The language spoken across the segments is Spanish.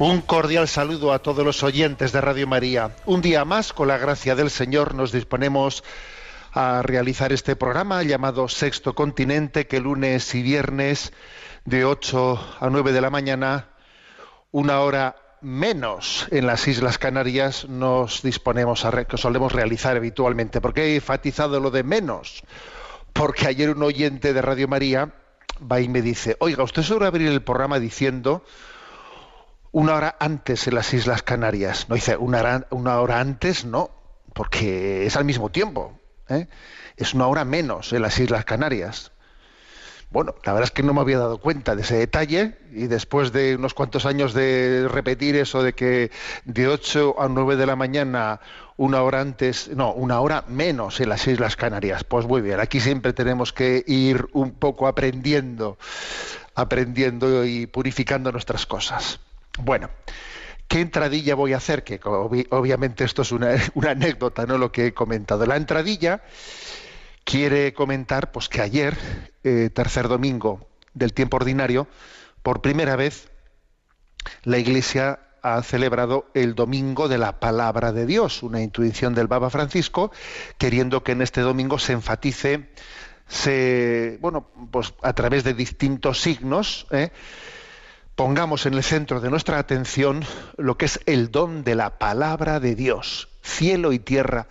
Un cordial saludo a todos los oyentes de Radio María. Un día más, con la gracia del Señor, nos disponemos a realizar este programa llamado Sexto Continente, que lunes y viernes de 8 a 9 de la mañana, una hora menos en las Islas Canarias, nos disponemos a que solemos realizar habitualmente. ¿Por qué he enfatizado lo de menos? Porque ayer un oyente de Radio María va y me dice, oiga, usted suele abrir el programa diciendo una hora antes en las Islas Canarias. No dice una hora, una hora antes, no, porque es al mismo tiempo. ¿eh? Es una hora menos en las Islas Canarias. Bueno, la verdad es que no me había dado cuenta de ese detalle y después de unos cuantos años de repetir eso de que de 8 a 9 de la mañana, una hora antes, no, una hora menos en las Islas Canarias. Pues muy bien, aquí siempre tenemos que ir un poco aprendiendo, aprendiendo y purificando nuestras cosas. Bueno, ¿qué entradilla voy a hacer? Que obvi- obviamente esto es una, anécdota, no lo que he comentado. La entradilla quiere comentar pues que ayer, eh, tercer domingo del tiempo ordinario, por primera vez la Iglesia ha celebrado el domingo de la palabra de Dios, una intuición del Papa Francisco, queriendo que en este domingo se enfatice, bueno, pues a través de distintos signos, ¿eh? Pongamos en el centro de nuestra atención lo que es el don de la palabra de Dios. Cielo y tierra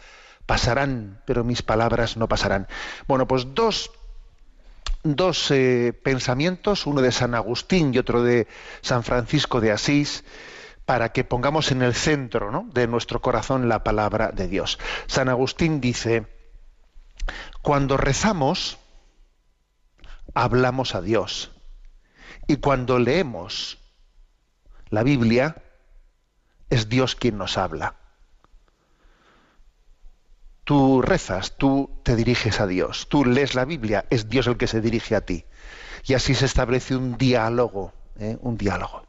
pasarán, pero mis palabras no pasarán. Bueno, pues dos, dos eh, pensamientos, uno de San Agustín y otro de San Francisco de Asís, para que pongamos en el centro de nuestro corazón la palabra de Dios. San Agustín dice, cuando rezamos, hablamos a Dios. Y cuando leemos la Biblia, es Dios quien nos habla. Tú rezas, tú te diriges a Dios, tú lees la Biblia, es Dios el que se dirige a ti. Y así se establece un diálogo, ¿eh? un diálogo.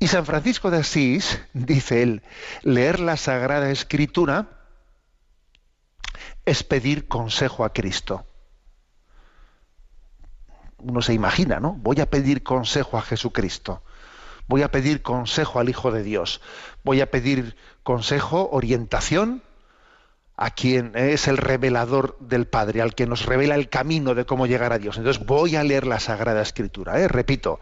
Y San Francisco de Asís, dice él, leer la Sagrada Escritura es pedir consejo a Cristo uno se imagina, ¿no? Voy a pedir consejo a Jesucristo. Voy a pedir consejo al Hijo de Dios. Voy a pedir consejo, orientación a quien es el revelador del Padre, al que nos revela el camino de cómo llegar a Dios. Entonces voy a leer la Sagrada Escritura. ¿eh? Repito,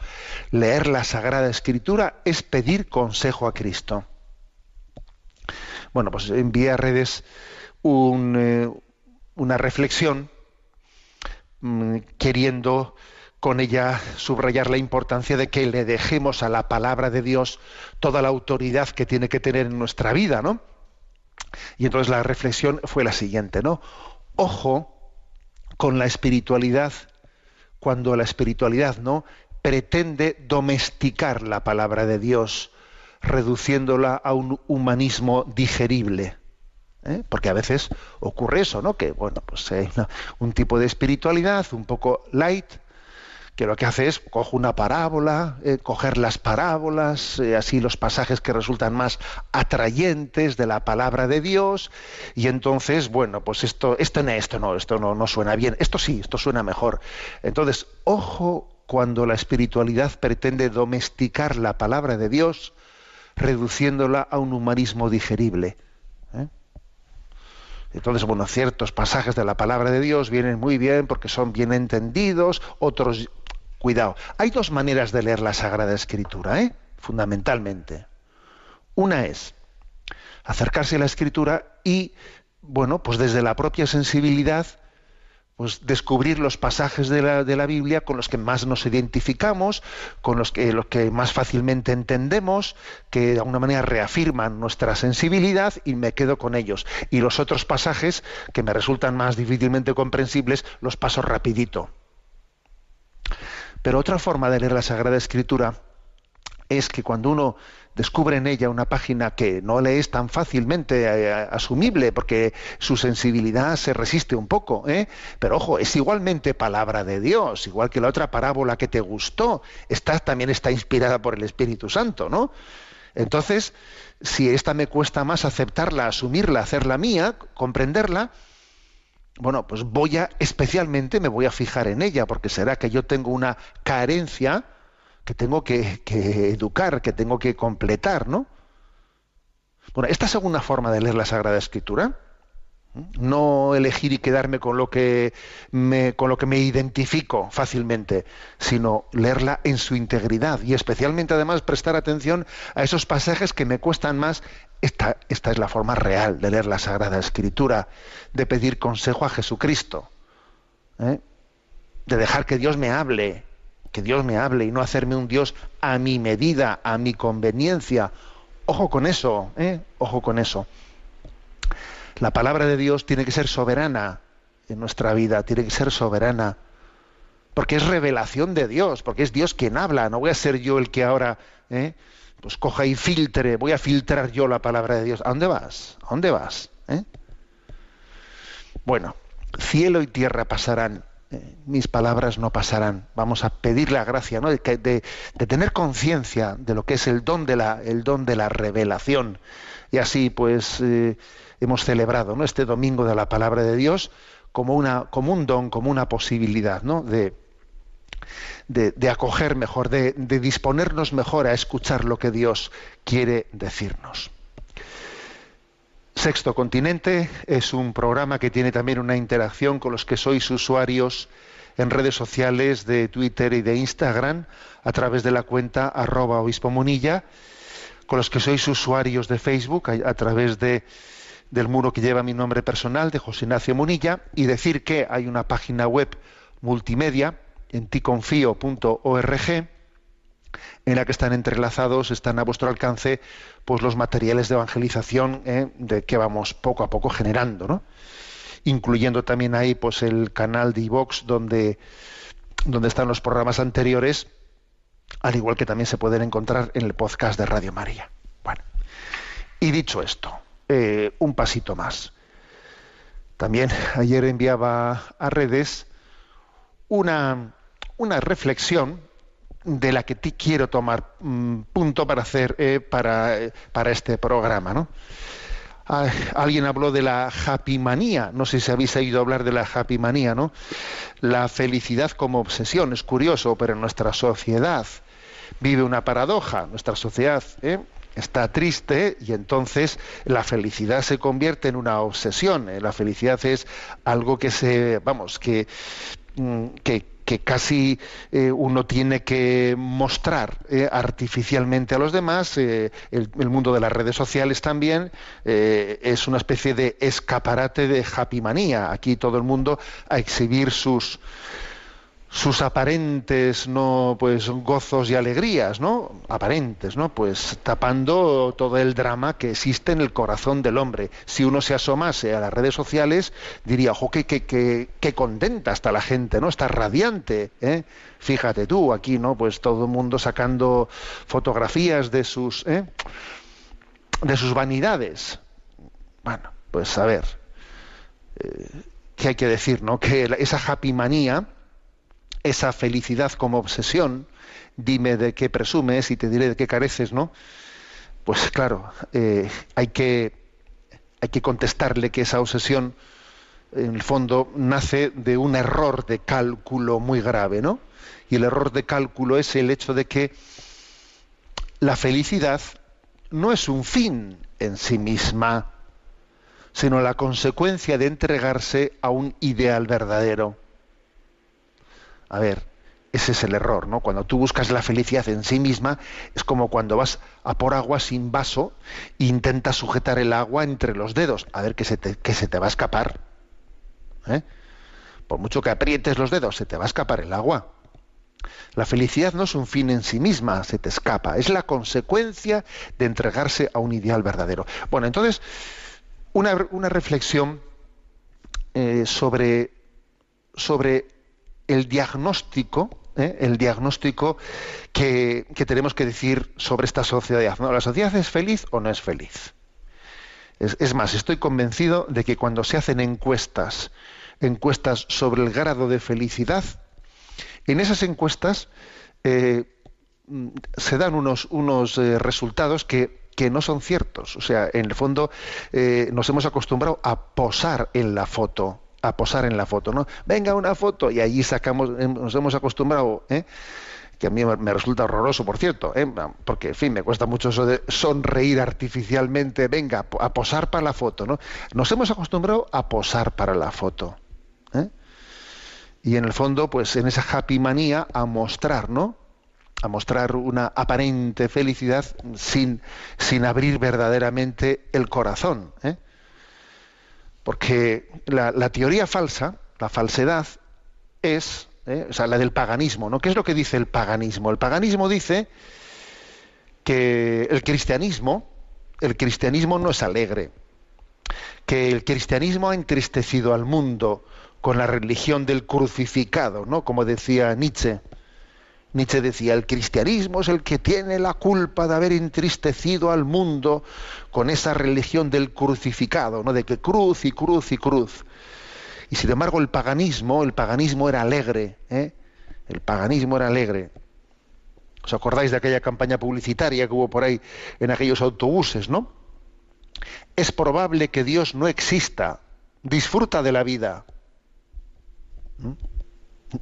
leer la Sagrada Escritura es pedir consejo a Cristo. Bueno, pues envié a redes un, eh, una reflexión mm, queriendo con ella subrayar la importancia de que le dejemos a la palabra de Dios toda la autoridad que tiene que tener en nuestra vida, ¿no? Y entonces la reflexión fue la siguiente, ¿no? Ojo con la espiritualidad cuando la espiritualidad, ¿no? pretende domesticar la palabra de Dios, reduciéndola a un humanismo digerible. ¿Eh? Porque a veces ocurre eso, ¿no? Que bueno, pues hay una- un tipo de espiritualidad un poco light, que lo que hace es cojo una parábola, eh, coger las parábolas, eh, así los pasajes que resultan más atrayentes de la palabra de Dios, y entonces, bueno, pues esto, esto no, esto no, esto no, suena bien, esto sí, esto suena mejor. Entonces, ojo cuando la espiritualidad pretende domesticar la palabra de Dios, reduciéndola a un humanismo digerible. ¿eh? Entonces, bueno, ciertos pasajes de la palabra de Dios vienen muy bien porque son bien entendidos, otros Cuidado, hay dos maneras de leer la Sagrada Escritura, ¿eh? fundamentalmente. Una es acercarse a la Escritura y, bueno, pues desde la propia sensibilidad, pues descubrir los pasajes de la, de la Biblia con los que más nos identificamos, con los que, los que más fácilmente entendemos, que de alguna manera reafirman nuestra sensibilidad y me quedo con ellos. Y los otros pasajes que me resultan más difícilmente comprensibles los paso rapidito. Pero otra forma de leer la Sagrada Escritura es que cuando uno descubre en ella una página que no le es tan fácilmente eh, asumible porque su sensibilidad se resiste un poco, ¿eh? pero ojo, es igualmente palabra de Dios, igual que la otra parábola que te gustó, esta también está inspirada por el Espíritu Santo, ¿no? Entonces, si esta me cuesta más aceptarla, asumirla, hacerla mía, comprenderla, bueno, pues voy a, especialmente me voy a fijar en ella, porque será que yo tengo una carencia que tengo que, educar, que tengo que completar, ¿no? Bueno, esta segunda forma de leer la Sagrada Escritura, no elegir y quedarme con lo que me, con lo que me identifico fácilmente, sino leerla en su integridad y especialmente además prestar atención a esos pasajes que me cuestan más. Esta, esta es la forma real de leer la Sagrada Escritura, de pedir consejo a Jesucristo, ¿eh? de dejar que Dios me hable, que Dios me hable y no hacerme un Dios a mi medida, a mi conveniencia. Ojo con eso, ¿eh? ojo con eso. La palabra de Dios tiene que ser soberana en nuestra vida, tiene que ser soberana, porque es revelación de Dios, porque es Dios quien habla, no voy a ser yo el que ahora ¿eh? pues coja y filtre, voy a filtrar yo la palabra de Dios. ¿A dónde vas? ¿A dónde vas? ¿Eh? Bueno, cielo y tierra pasarán, eh, mis palabras no pasarán. Vamos a pedir la gracia ¿no? de, de, tener conciencia de lo que es el don de la, el don de la revelación. Y así, pues, hemos celebrado ¿no? este domingo de la palabra de Dios como, una, como un don, como una posibilidad ¿no? de, de, acoger mejor, de, disponernos mejor a escuchar lo que Dios quiere decirnos. Sexto Continente es un programa que tiene también una interacción con los que sois usuarios en redes sociales de Twitter y de Instagram a través de la cuenta arroba obispo munilla, con los que sois usuarios de Facebook a través de del muro que lleva mi nombre personal, de José Ignacio Munilla, y decir que hay una página web multimedia en ticonfío.org en la que están entrelazados, están a vuestro alcance, pues los materiales de evangelización eh, de que vamos poco a poco generando, ¿no? incluyendo también ahí pues el canal de iVox donde, donde están los programas anteriores, al igual que también se pueden encontrar en el podcast de Radio María. Bueno, y dicho esto, eh, un pasito más. También ayer enviaba a redes una, una reflexión de la que te quiero tomar mm, punto para hacer eh, para, eh, para, este programa. ¿no? Ah, alguien habló de la happy manía, no sé si habéis oído hablar de la happy manía, ¿no? La felicidad como obsesión, es curioso, pero en nuestra sociedad vive una paradoja, nuestra sociedad está triste y entonces la felicidad se convierte en una obsesión. ¿eh? La felicidad es algo que se, vamos, que, mm, que, casi eh, uno tiene que mostrar eh, artificialmente a los demás. el, mundo de las redes sociales también es una especie de escaparate de happy manía. Aquí todo el mundo a exhibir sus sus aparentes no pues gozos y alegrías no aparentes no pues tapando todo el drama que existe en el corazón del hombre. Si uno se asomase a las redes sociales diría ojo qué, qué, contenta está la gente no está radiante ¿eh? fíjate tú aquí no pues todo el mundo sacando fotografías de sus ¿eh? de sus vanidades bueno pues a ver eh, qué hay que decir no que esa happy manía esa felicidad como obsesión, dime de qué presumes y te diré de qué careces, ¿no? Pues claro, eh, hay, que, hay que contestarle que esa obsesión, en el fondo, nace de un error de cálculo muy grave, ¿no? Y el error de cálculo es el hecho de que la felicidad no es un fin en sí misma, sino la consecuencia de entregarse a un ideal verdadero. A ver, ese es el error, ¿no? Cuando tú buscas la felicidad en sí misma, es como cuando vas a por agua sin vaso e intentas sujetar el agua entre los dedos, a ver que se te, que se te va a escapar. ¿eh? Por mucho que aprietes los dedos, se te va a escapar el agua. La felicidad no es un fin en sí misma, se te escapa, es la consecuencia de entregarse a un ideal verdadero. Bueno, entonces, una, reflexión eh, sobre, sobre el diagnóstico, ¿eh? el diagnóstico que, tenemos que decir sobre esta sociedad. ¿La sociedad es feliz o no es feliz? Es, más, estoy convencido de que cuando se hacen encuestas, encuestas sobre el grado de felicidad, en esas encuestas eh, se dan unos, unos eh, resultados que, que, no son ciertos. O sea, en el fondo nos hemos acostumbrado a posar en la foto a posar en la foto, ¿no? Venga una foto y allí sacamos, em, nos hemos acostumbrado, ¿eh? que a mí me resulta horroroso, por cierto, ¿eh? porque, en fin, me cuesta mucho eso de sonreír artificialmente, venga, a posar para la foto, ¿no? Nos hemos acostumbrado a posar para la foto. ¿eh? Y en el fondo, pues en esa happy manía, a mostrar, ¿no? A mostrar una aparente felicidad sin, sin abrir verdaderamente el corazón. ¿eh? Porque la, teoría falsa, la falsedad, es, ¿eh? o sea, la del paganismo, ¿no? ¿Qué es lo que dice el paganismo? El paganismo dice que el cristianismo, el cristianismo no es alegre, que el cristianismo ha entristecido al mundo con la religión del crucificado, ¿no? Como decía Nietzsche. Nietzsche decía, el cristianismo es el que tiene la culpa de haber entristecido al mundo con esa religión del crucificado, ¿no? de que cruz y cruz y cruz. Y sin embargo el paganismo, el paganismo era alegre, ¿eh? el paganismo era alegre. ¿Os acordáis de aquella campaña publicitaria que hubo por ahí en aquellos autobuses, no? Es probable que Dios no exista, disfruta de la vida. ¿Mm?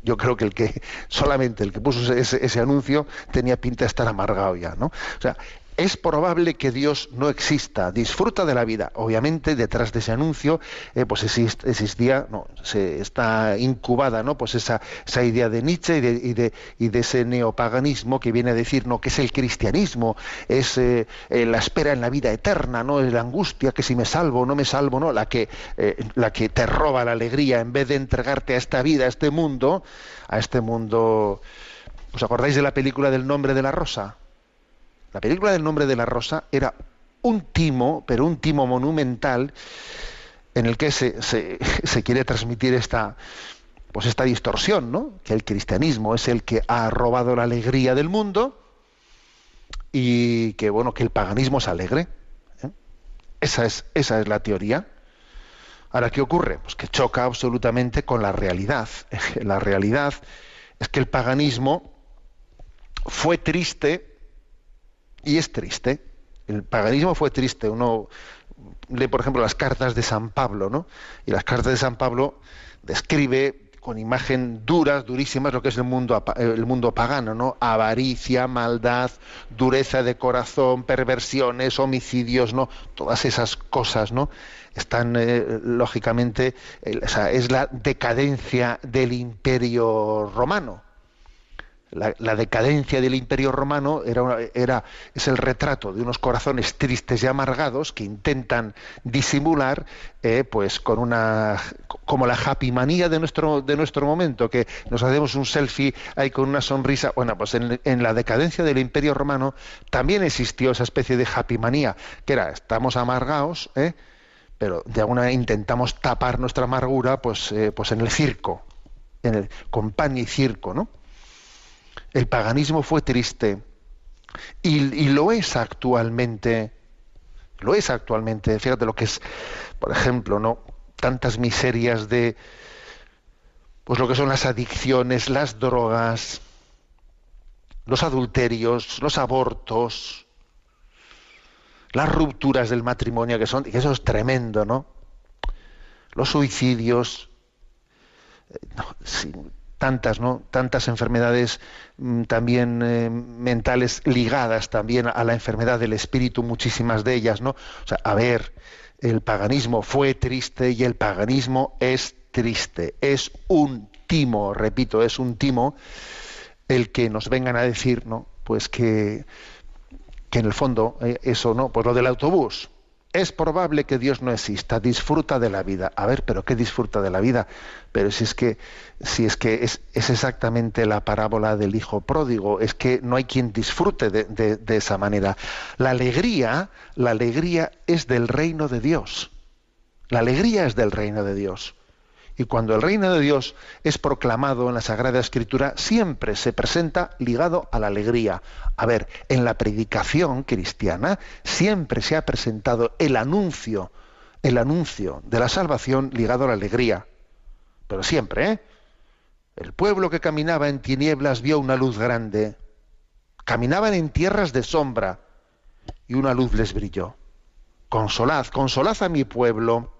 Yo creo que el que solamente el que puso ese, ese, anuncio tenía pinta de estar amargado ya, ¿no? O sea, es probable que Dios no exista, disfruta de la vida. Obviamente, detrás de ese anuncio, eh, pues existía, no, se está incubada, ¿no? Pues esa, esa idea de Nietzsche y de, y, de, y de, ese neopaganismo que viene a decir, no, que es el cristianismo, es eh, eh, la espera en la vida eterna, no, es la angustia, que si me salvo o no me salvo, no, la que, la que te roba la alegría en vez de entregarte a esta vida, a este mundo, a este mundo. ¿Os acordáis de la película del nombre de la rosa? La película del nombre de la rosa era un timo, pero un timo monumental, en el que se, quiere transmitir esta, pues esta distorsión, ¿no? Que el cristianismo es el que ha robado la alegría del mundo y que bueno, que el paganismo es alegre. ¿eh? Esa, es, esa es la teoría. Ahora, ¿qué ocurre? Pues que choca absolutamente con la realidad. La realidad es que el paganismo fue triste y es triste. El paganismo fue triste. Uno lee, por ejemplo, las cartas de San Pablo, ¿no? Y las cartas de San Pablo describe con imagen duras, durísimas, lo que es el mundo, el mundo pagano, ¿no? Avaricia, maldad, dureza de corazón, perversiones, homicidios, ¿no? Todas esas cosas, ¿no? Están, eh, lógicamente, es la decadencia del imperio romano la, decadencia del imperio romano era, era, es el retrato de unos corazones tristes y amargados que intentan disimular eh, pues con una como la happy manía de nuestro de nuestro momento que nos hacemos un selfie ahí con una sonrisa bueno pues en, en la decadencia del imperio romano también existió esa especie de happy manía que era estamos amargados ¿eh? pero de alguna manera intentamos tapar nuestra amargura pues eh, pues en el circo en el con pan y circo no el paganismo fue triste y, lo es actualmente. Lo es actualmente. Fíjate lo que es, por ejemplo, ¿no? Tantas miserias de pues lo que son las adicciones, las drogas, los adulterios, los abortos, las rupturas del matrimonio, que son, que eso es tremendo, ¿no? Los suicidios, eh, tantas, ¿no? Tantas enfermedades mm, también eh, mentales ligadas también a la enfermedad del espíritu, muchísimas de ellas, ¿no? O sea, a ver, el paganismo fue triste y el paganismo es triste, es un timo, repito, es un timo el que nos vengan a decir, ¿no? Pues que, que en el fondo eh, eso, ¿no? Pues lo del autobús, es probable que Dios no exista, disfruta de la vida. A ver, pero ¿qué disfruta de la vida? Pero si es que, si es, que es, exactamente la parábola del hijo pródigo, es que no hay quien disfrute de, de esa manera. La alegría, la alegría es del reino de Dios. La alegría es del reino de Dios. Y cuando el reino de Dios es proclamado en la Sagrada Escritura, siempre se presenta ligado a la alegría. A ver, en la predicación cristiana siempre se ha presentado el anuncio, el anuncio de la salvación ligado a la alegría. Pero siempre, ¿eh? El pueblo que caminaba en tinieblas vio una luz grande. Caminaban en tierras de sombra y una luz les brilló. Consolad, consolad a mi pueblo.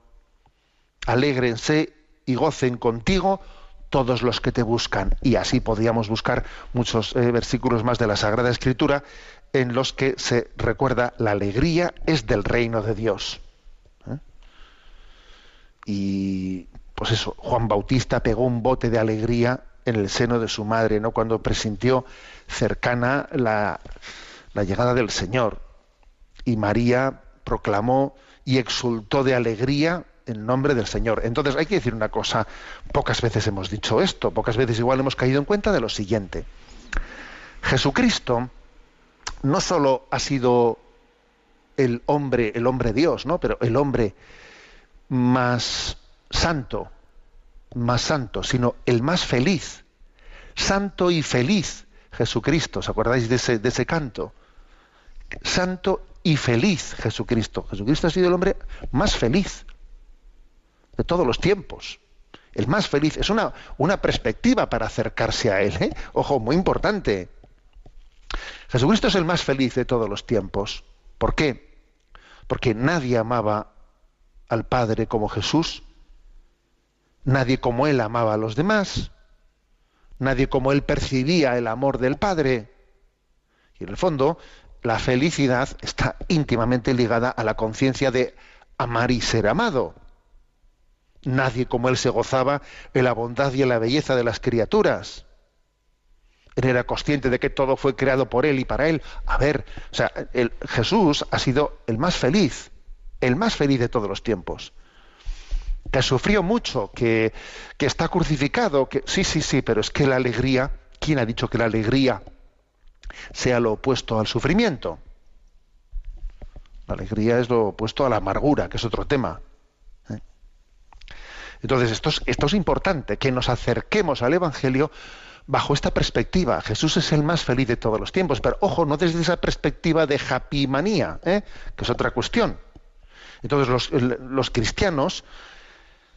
Alégrense y gocen contigo todos los que te buscan. Y así podríamos buscar muchos eh, versículos más de la Sagrada Escritura en los que se recuerda la alegría es del reino de Dios. ¿eh? Y pues eso, Juan Bautista pegó un bote de alegría en el seno de su madre, ¿no? Cuando presintió cercana la, la llegada del Señor. Y María proclamó y exultó de alegría en nombre del Señor. Entonces hay que decir una cosa, pocas veces hemos dicho esto, pocas veces igual hemos caído en cuenta de lo siguiente. Jesucristo no solo ha sido el hombre, el hombre Dios, ¿no? Pero el hombre más santo, más santo, sino el más feliz. Santo y feliz Jesucristo, ¿os acordáis de ese, de ese canto? Santo y feliz Jesucristo. Jesucristo ha sido el hombre más feliz de todos los tiempos. El más feliz. Es una, una perspectiva para acercarse a Él. ¿eh? Ojo, muy importante. Jesucristo es el más feliz de todos los tiempos. ¿Por qué? Porque nadie amaba al Padre como Jesús. Nadie como Él amaba a los demás. Nadie como Él percibía el amor del Padre. Y en el fondo, la felicidad está íntimamente ligada a la conciencia de amar y ser amado. Nadie como él se gozaba en la bondad y en la belleza de las criaturas. Él era consciente de que todo fue creado por él y para él. A ver, o sea, el, Jesús ha sido el más feliz, el más feliz de todos los tiempos. Que sufrió mucho, que, que está crucificado, que sí, sí, sí, pero es que la alegría, ¿quién ha dicho que la alegría sea lo opuesto al sufrimiento? La alegría es lo opuesto a la amargura, que es otro tema. Entonces, esto es, importante, que nos acerquemos al Evangelio bajo esta perspectiva. Jesús es el más feliz de todos los tiempos, pero ojo, no desde esa perspectiva de happy manía, ¿eh? que es otra cuestión. Entonces, los, los cristianos,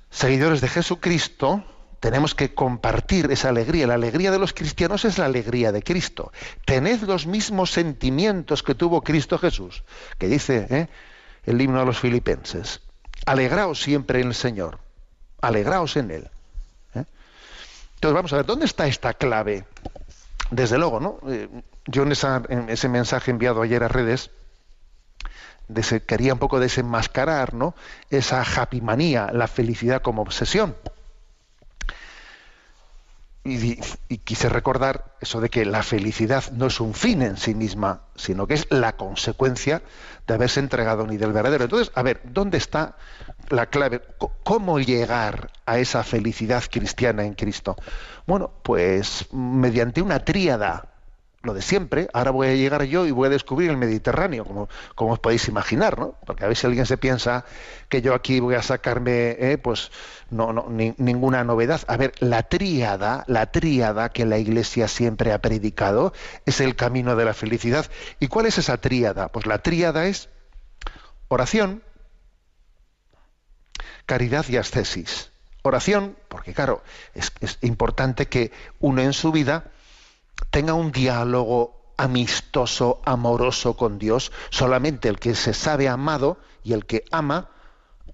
seguidores de Jesucristo, tenemos que compartir esa alegría. La alegría de los cristianos es la alegría de Cristo. Tened los mismos sentimientos que tuvo Cristo Jesús, que dice ¿eh? el himno a los filipenses. Alegraos siempre en el Señor alegraos en él. ¿eh? Entonces vamos a ver, ¿dónde está esta clave? Desde luego, ¿no? Eh, yo en, ese mensaje enviado ayer a redes quería un poco desenmascarar ¿no? esa happy manía, la felicidad como obsesión. Y, quise recordar eso de que la felicidad no es un fin en sí misma, sino que es la consecuencia de haberse entregado ni del verdadero. Entonces, a ver, ¿dónde está la clave? ¿Cómo llegar a esa felicidad cristiana en Cristo? Bueno, pues mediante una tríada lo de siempre, ahora voy a llegar yo y voy a descubrir el Mediterráneo, como, como os podéis imaginar, ¿no? Porque a si alguien se piensa que yo aquí voy a sacarme, eh, pues, no, no ninguna novedad. A ver, la tríada, la tríada que la Iglesia siempre ha predicado es el camino de la felicidad. ¿Y cuál es esa tríada? Pues la tríada es oración, caridad y ascesis. Oración, porque claro, es, es importante que uno en su vida tenga un diálogo amistoso, amoroso con Dios. Solamente el que se sabe amado y el que ama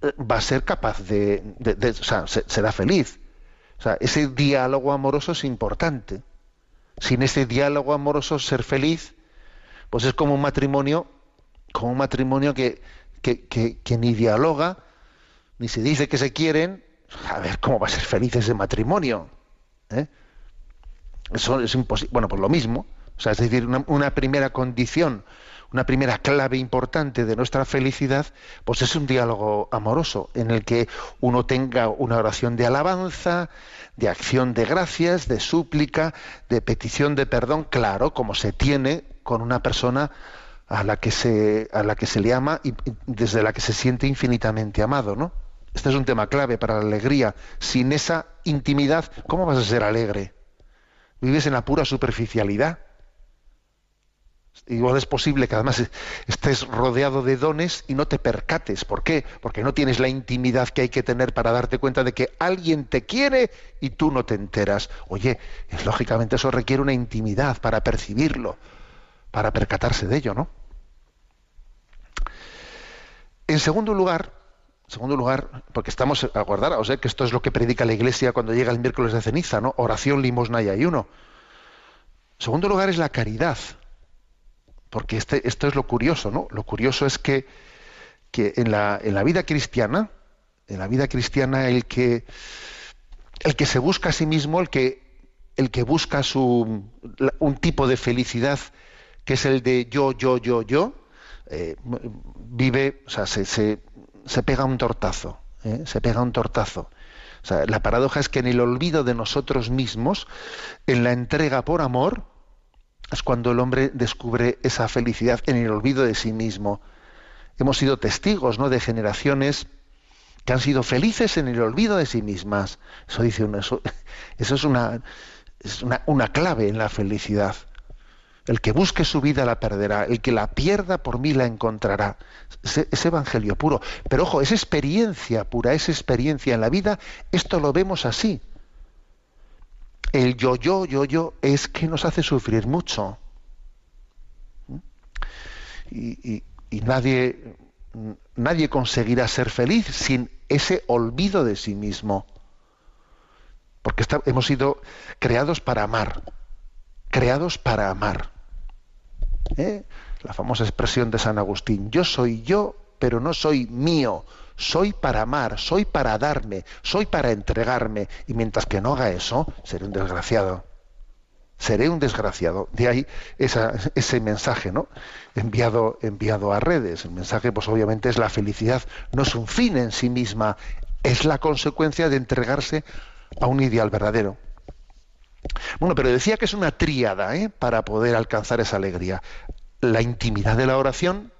eh, va a ser capaz de, o sea, será feliz. O sea, ese diálogo amoroso es importante. Sin ese diálogo amoroso ser feliz, pues es como un matrimonio, como un matrimonio que, que, que, ni dialoga, ni se dice que se quieren. A ver, ¿cómo va a ser feliz ese matrimonio? ¿Eh? Eso es imposible. Bueno, pues lo mismo. O sea, es decir, una, primera condición, una primera clave importante de nuestra felicidad, pues es un diálogo amoroso en el que uno tenga una oración de alabanza, de acción de gracias, de súplica, de petición de perdón, claro, como se tiene con una persona a la que se, a la que se le ama y desde la que se siente infinitamente amado, ¿no? Este es un tema clave para la alegría. Sin esa intimidad, ¿cómo vas a ser alegre? Vives en la pura superficialidad. Igual es posible que además estés rodeado de dones y no te percates. ¿Por qué? Porque no tienes la intimidad que hay que tener para darte cuenta de que alguien te quiere y tú no te enteras. Oye, lógicamente eso requiere una intimidad para percibirlo, para percatarse de ello, ¿no? En segundo lugar, segundo lugar, porque estamos a guardar, o sea que esto es lo que predica la Iglesia cuando llega el miércoles de ceniza, ¿no? Oración, limosna y ayuno. En segundo lugar es la caridad porque este, esto es lo curioso, ¿no? Lo curioso es que, que en, la, en, la, vida cristiana, en la vida cristiana, el que, el que se busca a sí mismo, el que, el que busca su, un tipo de felicidad que es el de yo, yo, yo, yo, eh, vive, o sea, se, se, se pega un tortazo, ¿eh? se pega un tortazo. La paradoja es que en el olvido de nosotros mismos, en la entrega por amor, es cuando el hombre descubre esa felicidad en el olvido de sí mismo. Hemos sido testigos ¿no? de generaciones que han sido felices en el olvido de sí mismas. Eso dice uno, eso, es, una, es una, clave en la felicidad. El que busque su vida la perderá, el que la pierda por mí la encontrará. Es, evangelio puro. Pero ojo, es experiencia pura, es experiencia en la vida. Esto lo vemos así el yo, yo, yo, yo es que nos hace sufrir mucho. Y, nadie, nadie conseguirá ser feliz sin ese olvido de sí mismo. Porque hemos sido creados para amar. Creados para amar. ¿Eh? La famosa expresión de San Agustín, yo soy yo, pero no soy mío, soy para amar, soy para darme, soy para entregarme. Y mientras que no haga eso, seré un desgraciado. Seré un desgraciado. De ahí ese mensaje, ¿no? Enviado, enviado a redes. El mensaje, pues obviamente, es la felicidad. No es un fin en sí misma, es la consecuencia de entregarse a un ideal verdadero. Bueno, pero decía que es una tríada ¿eh? para poder alcanzar esa alegría. La intimidad de la oración,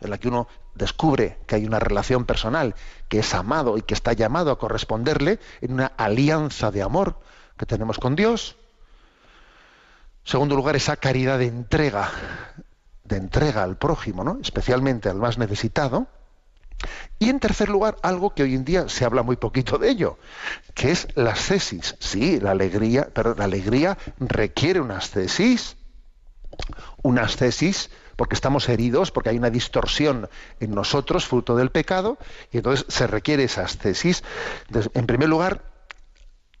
en la que uno descubre que hay una relación personal, que es amado y que está llamado a corresponderle en una alianza de amor que tenemos con Dios. En segundo lugar, esa caridad de entrega, de entrega al prójimo, ¿no? especialmente al más necesitado. Y en tercer lugar, algo que hoy en día se habla muy poquito de ello, que es la ascesis. Sí, la alegría, pero la alegría requiere una ascesis. Una ascesis porque estamos heridos, porque hay una distorsión en nosotros, fruto del pecado, y entonces se requiere esa ascesis. En primer lugar,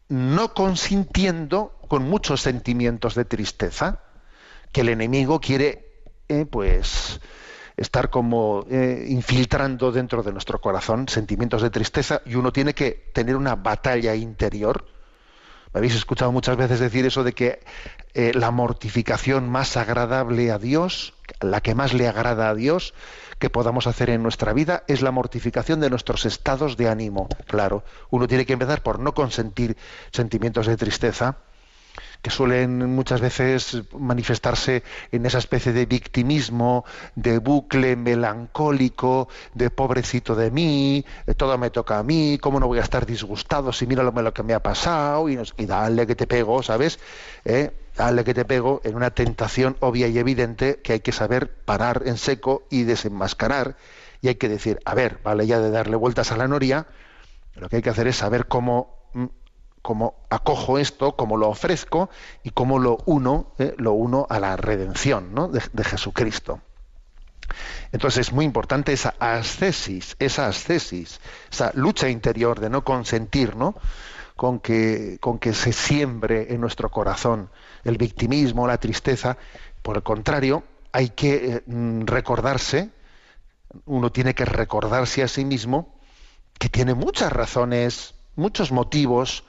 no consintiendo con muchos sentimientos de tristeza, que el enemigo quiere, eh, pues, estar como eh, infiltrando dentro de nuestro corazón sentimientos de tristeza y uno tiene que tener una batalla interior. Me habéis escuchado muchas veces decir eso de que eh, la mortificación más agradable a Dios, la que más le agrada a Dios que podamos hacer en nuestra vida es la mortificación de nuestros estados de ánimo. Claro, uno tiene que empezar por no consentir sentimientos de tristeza, que suelen muchas veces manifestarse en esa especie de victimismo, de bucle melancólico, de pobrecito de mí, todo me toca a mí, cómo no voy a estar disgustado si mira lo, que me ha pasado y, dale que te pego, ¿sabes? ¿Eh? Dale que te pego en una tentación obvia y evidente que hay que saber parar en seco y desenmascarar y hay que decir, a ver, vale ya de darle vueltas a la noria, Lo que hay que hacer es saber cómo, mm, cómo acojo esto, cómo lo ofrezco y cómo lo uno, eh, lo uno a la redención de, Jesucristo. Entonces es muy importante esa ascesis, esa ascesis, esa lucha interior de no consentir, ¿no? Con que, con que se siembre en nuestro corazón el victimismo, la tristeza. Por el contrario, hay que eh, recordarse, uno tiene que recordarse a sí mismo que tiene muchas razones, muchos motivos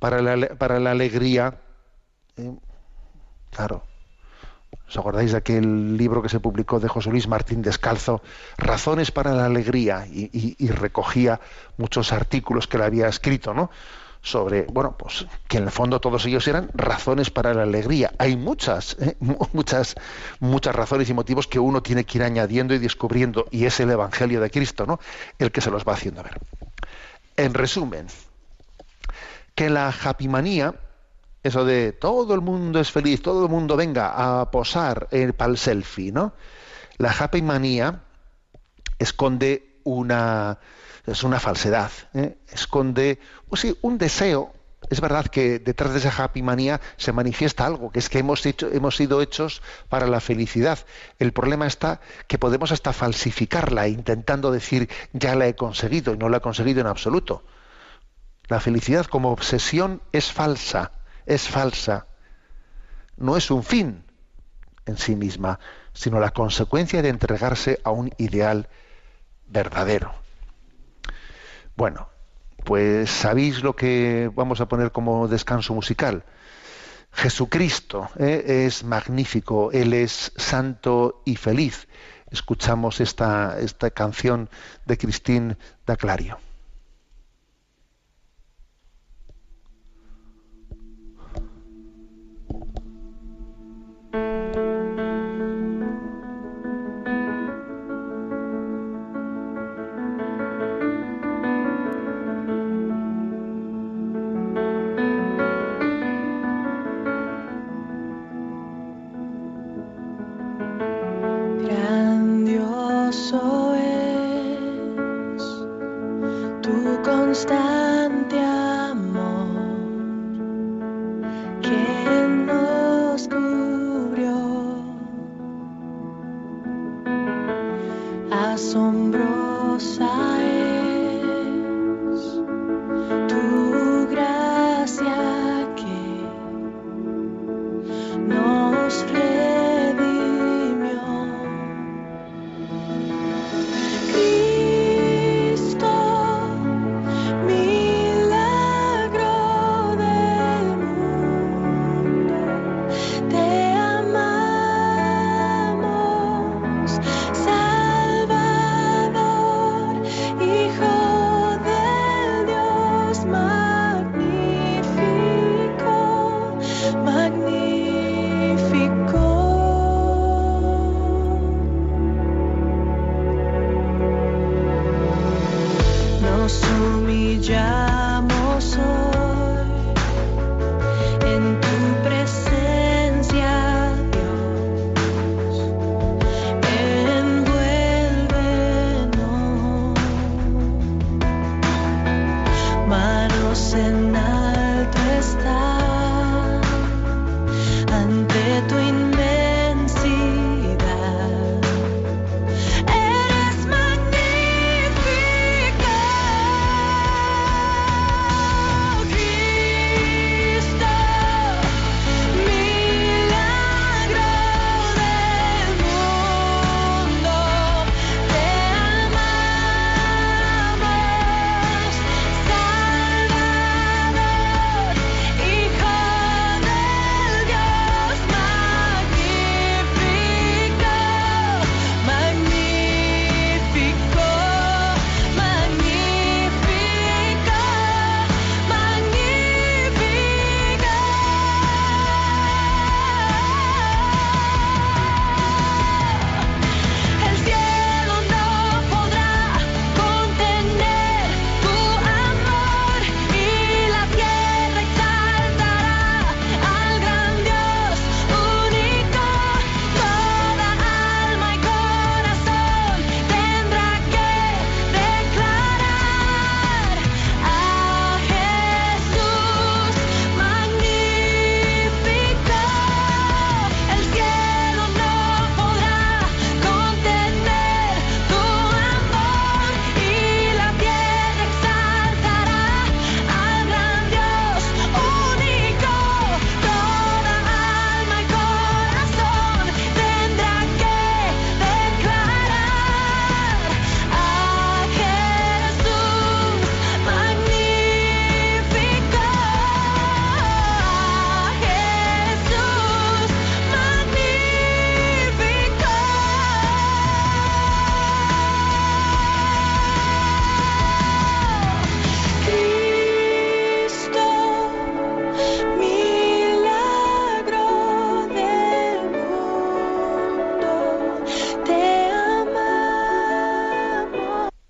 para la, para la alegría. Eh, claro, ¿Os acordáis de aquel libro que se publicó de José Luis Martín Descalzo, Razones para la Alegría? Y, recogía muchos artículos que le había escrito, ¿no? Sobre, bueno, pues que en el fondo todos ellos eran razones para la alegría. Hay muchas, ¿eh? muchas, muchas razones y motivos que uno tiene que ir añadiendo y descubriendo, y es el Evangelio de Cristo, ¿no? El que se los va haciendo ver. En resumen, que la japimanía eso de todo el mundo es feliz, todo el mundo venga a posar para el selfie, ¿no? La happy manía esconde una es una falsedad, ¿eh? esconde pues sí, un deseo. Es verdad que detrás de esa happy manía se manifiesta algo, que es que hemos, hecho, hemos sido hechos para la felicidad. El problema está que podemos hasta falsificarla intentando decir ya la he conseguido y no la he conseguido en absoluto. La felicidad como obsesión es falsa es falsa. No es un fin en sí misma, sino la consecuencia de entregarse a un ideal verdadero. Bueno, pues sabéis lo que vamos a poner como descanso musical. Jesucristo ¿eh? es magnífico, Él es santo y feliz. Escuchamos esta, esta canción de Cristín Daclario.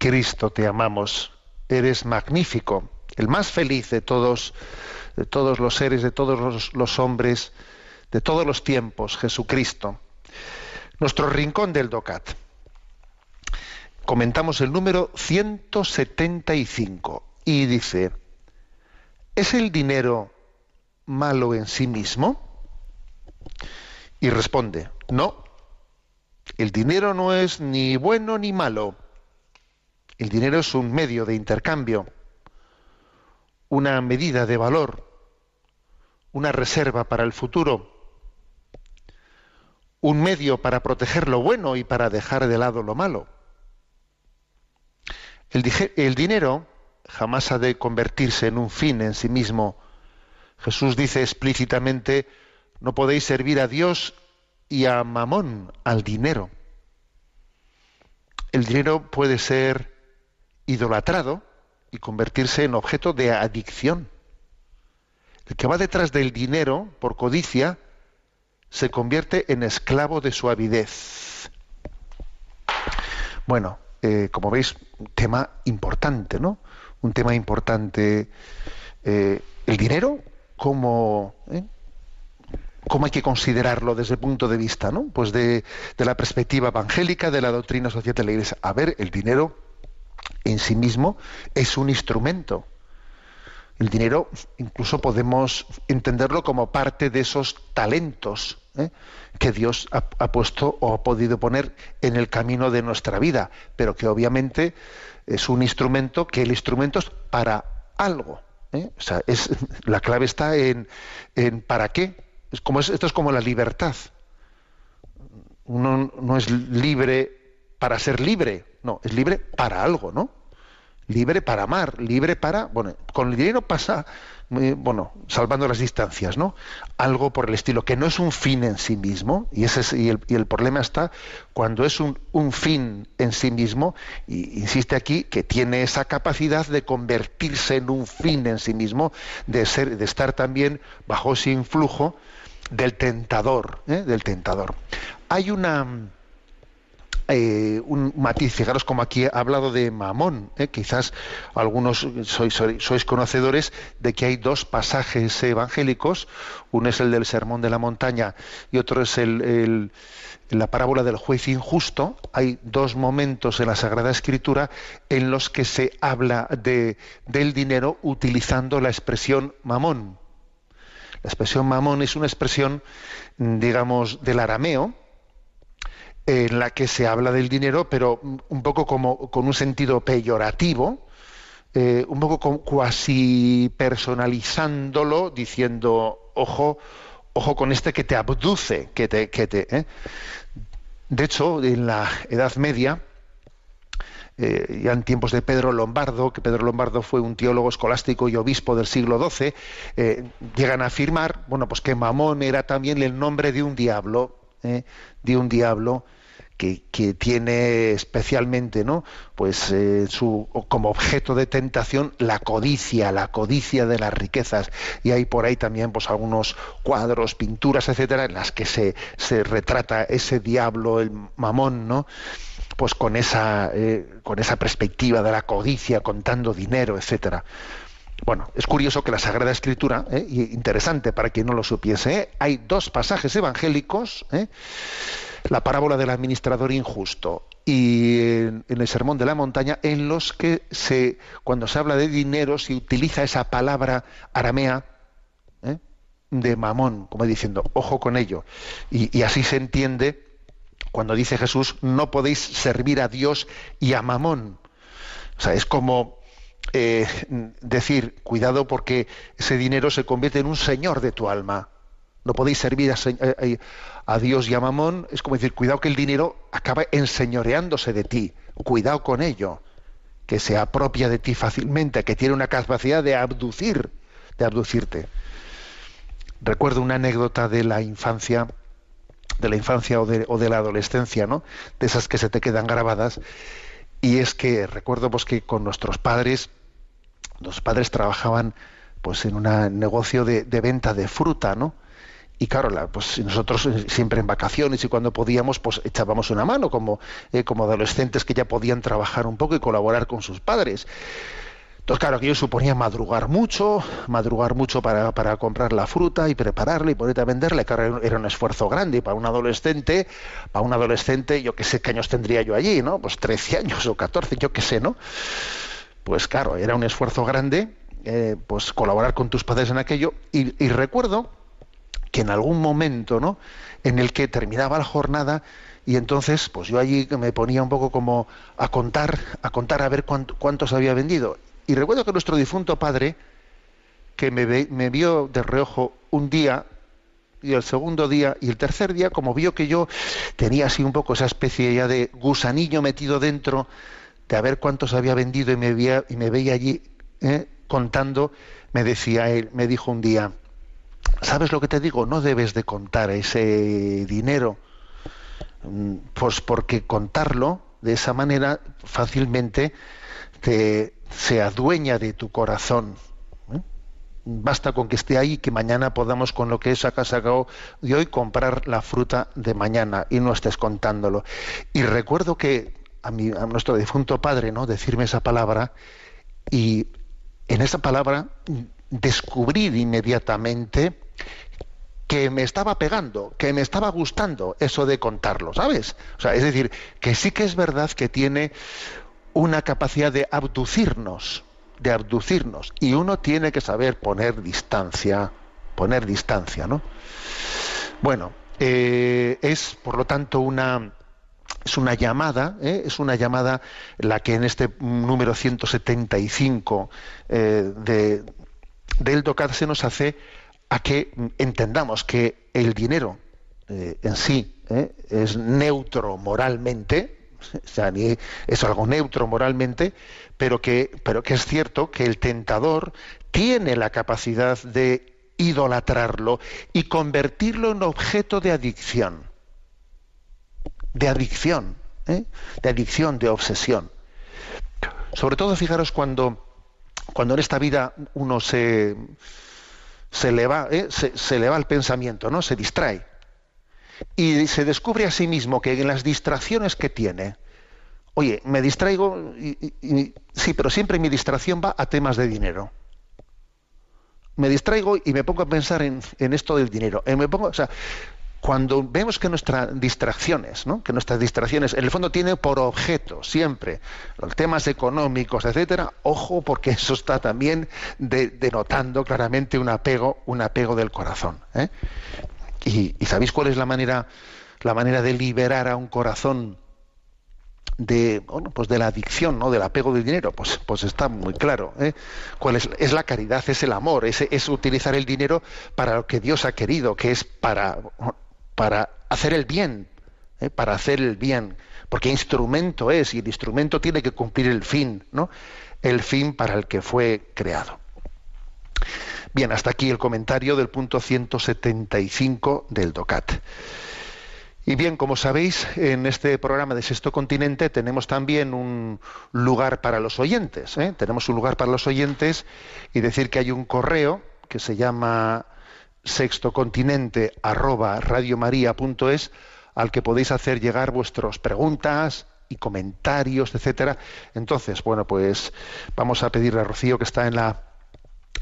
Cristo te amamos. Eres magnífico, el más feliz de todos, de todos los seres, de todos los, los hombres, de todos los tiempos, Jesucristo. Nuestro rincón del DOCAT. Comentamos el número 175 y dice, ¿es el dinero malo en sí mismo? Y responde, no, el dinero no es ni bueno ni malo. El dinero es un medio de intercambio, una medida de valor, una reserva para el futuro, un medio para proteger lo bueno y para dejar de lado lo malo. El, dinero jamás ha de convertirse en un fin en sí mismo. Jesús dice explícitamente, no podéis servir a Dios y a Mamón, al dinero. El dinero puede ser idolatrado y convertirse en objeto de adicción. El que va detrás del dinero por codicia se convierte en esclavo de su avidez. Bueno, eh, como veis, un tema importante, ¿no? Un tema importante. Eh, el dinero, ¿cómo, eh? ¿cómo hay que considerarlo desde el punto de vista, ¿no? Pues de, de la perspectiva evangélica, de la doctrina social de la Iglesia. A ver, el dinero en sí mismo es un instrumento. El dinero incluso podemos entenderlo como parte de esos talentos ¿eh? que Dios ha, puesto o ha podido poner en el camino de nuestra vida, pero que obviamente es un instrumento que el instrumento es para algo. ¿eh? O sea, es, la clave está en, en para qué. Es como esto es como la libertad. Uno no es libre para ser libre, no, es libre para algo, ¿no? Libre para amar, libre para, bueno, con el dinero pasa bueno, salvando las distancias, ¿no? Algo por el estilo, que no es un fin en sí mismo, y, ese y, el, problema está cuando es un, fin en sí mismo, y insiste aquí que tiene esa capacidad de convertirse en un fin en sí mismo, de, ser, de estar también bajo ese influjo del tentador, ¿eh? del tentador. Hay una eh, un matiz. Fijaros como aquí he hablado de Mamón. ¿eh? Quizás algunos sois, sois, conocedores de que hay dos pasajes evangélicos. Uno es el del Sermón de la Montaña y otro es el, la parábola del juez injusto. Hay dos momentos en la Sagrada Escritura en los que se habla de, del dinero utilizando la expresión Mamón. La expresión Mamón es una expresión, digamos, del arameo, en la que se habla del dinero, pero un poco como con un sentido peyorativo, eh, un poco cuasi personalizándolo, diciendo, ojo, ojo con este que te abduce, que te, que te. ¿eh? De hecho, en la Edad Media, eh, ya en tiempos de Pedro Lombardo, que Pedro Lombardo fue un teólogo escolástico y obispo del siglo XII, llegan a afirmar, bueno, pues que Mamón era también el nombre de un diablo, de un diablo que, tiene especialmente ¿no? pues, eh, su, como objeto de tentación la codicia, la codicia de las riquezas. Y hay por ahí también pues, algunos cuadros, pinturas, etcétera, en las que se, se retrata ese diablo, el mamón, ¿no? pues con esa, eh, con esa perspectiva de la codicia, contando dinero, etcétera. Bueno, es curioso que la Sagrada Escritura, ¿eh? interesante para quien no lo supiese, hay dos pasajes evangélicos, la parábola del administrador injusto y en, el sermón de la montaña en los que se cuando se habla de dinero se utiliza esa palabra aramea ¿eh? de mamón como diciendo ojo con ello y, así se entiende cuando dice Jesús no podéis servir a Dios y a mamón o sea es como eh, decir cuidado porque ese dinero se convierte en un señor de tu alma no podéis servir a, Dios y a Mamón, es como decir, cuidado que el dinero acaba enseñoreándose de ti, cuidado con ello, que se apropia de ti fácilmente, que tiene una capacidad de abducir, de abducirte. Recuerdo una anécdota de la infancia, de la infancia o de, o de la adolescencia, ¿no? De esas que se te quedan grabadas, y es que recuerdo pues que con nuestros padres, los padres trabajaban pues en un negocio de, venta de fruta, ¿no? y claro, pues nosotros siempre en vacaciones y cuando podíamos, pues echábamos una mano como, como adolescentes que ya podían trabajar un poco y colaborar con sus padres. Entonces, claro, aquello suponía madrugar mucho, madrugar mucho para, para, comprar la fruta y prepararla y ponerla a venderla. Claro, era un esfuerzo grande para un adolescente, para un adolescente, yo qué sé qué años tendría yo allí, ¿no? Pues 13 años o 14, yo qué sé, ¿no? Pues claro, era un esfuerzo grande, eh, pues colaborar con tus padres en aquello. Y, y recuerdo que en algún momento, ¿no? En el que terminaba la jornada, y entonces pues yo allí me ponía un poco como a contar a contar a ver cuántos había vendido y recuerdo que nuestro difunto padre, que me, vio de reojo un día, y el segundo día, y el tercer día, como vio que yo tenía así un poco esa especie ya de gusanillo metido dentro, de a ver cuántos había vendido y me veía, y me veía allí ¿eh? contando, me decía él, me dijo un día, ¿sabes lo que te digo? No debes de contar ese dinero, mm, pues porque contarlo de esa manera fácilmente te, se adueña de tu corazón. ¿eh? Basta con que esté ahí que mañana podamos con lo que acá sacado de hoy comprar la fruta de mañana y no estés contándolo. Y recuerdo que a, mi, a nuestro difunto padre, ¿no? Decirme esa palabra y en esa palabra descubrí inmediatamente que me estaba pegando, que me estaba gustando eso de contarlo, ¿sabes? O sea, es decir, que sí que es verdad que tiene una capacidad de abducirnos, de abducirnos, y uno tiene que saber poner distancia, poner distancia, ¿no? Bueno, eh, es por lo tanto una es una llamada, ¿eh? es una llamada la que en este número 175 eh, de, del DOCAD se nos hace a que entendamos que el dinero en sí es neutro moralmente, es algo neutro moralmente, pero que es cierto que el tentador tiene la capacidad de idolatrarlo y convertirlo en objeto de adicción. De adicción, ¿eh? de adicción, de obsesión. Sobre todo, fijaros, cuando, cuando en esta vida uno se, se le va, ¿eh? se, le va el pensamiento, ¿no? Se distrae y se descubre a sí mismo que en las distracciones que tiene, oye, me distraigo, sí, pero siempre mi distracción va a temas de dinero. Me distraigo y me pongo a pensar en, esto del dinero. Eh, me pongo, o sea, cuando vemos que nuestras distracciones, ¿no? que nuestras distracciones en el fondo tienen por objeto siempre los temas económicos, etcétera, ojo porque eso está también denotando claramente un apego, un apego del corazón. ¿eh? Y, sabéis cuál es la manera, la manera de liberar a un corazón de bueno, pues de la adicción, ¿no? del apego del dinero, pues, pues está muy claro. ¿eh? ¿Cuál es? es la caridad, es el amor, es utilizar el dinero para lo que Dios ha querido, que es para, para hacer el bien, ¿eh? para hacer el bien, porque instrumento es y el instrumento tiene que cumplir el fin, ¿no? El fin para el que fue creado. Bien, hasta aquí el comentario del punto 175 del DOCAT. Y bien, como sabéis, en este programa de Sexto Continente tenemos también un lugar para los oyentes. ¿eh? Tenemos un lugar para los oyentes y decir que hay un correo que se llama sextocontinente al que podéis hacer llegar vuestras preguntas y comentarios, etcétera. Entonces, bueno, pues vamos a pedirle a Rocío que está en la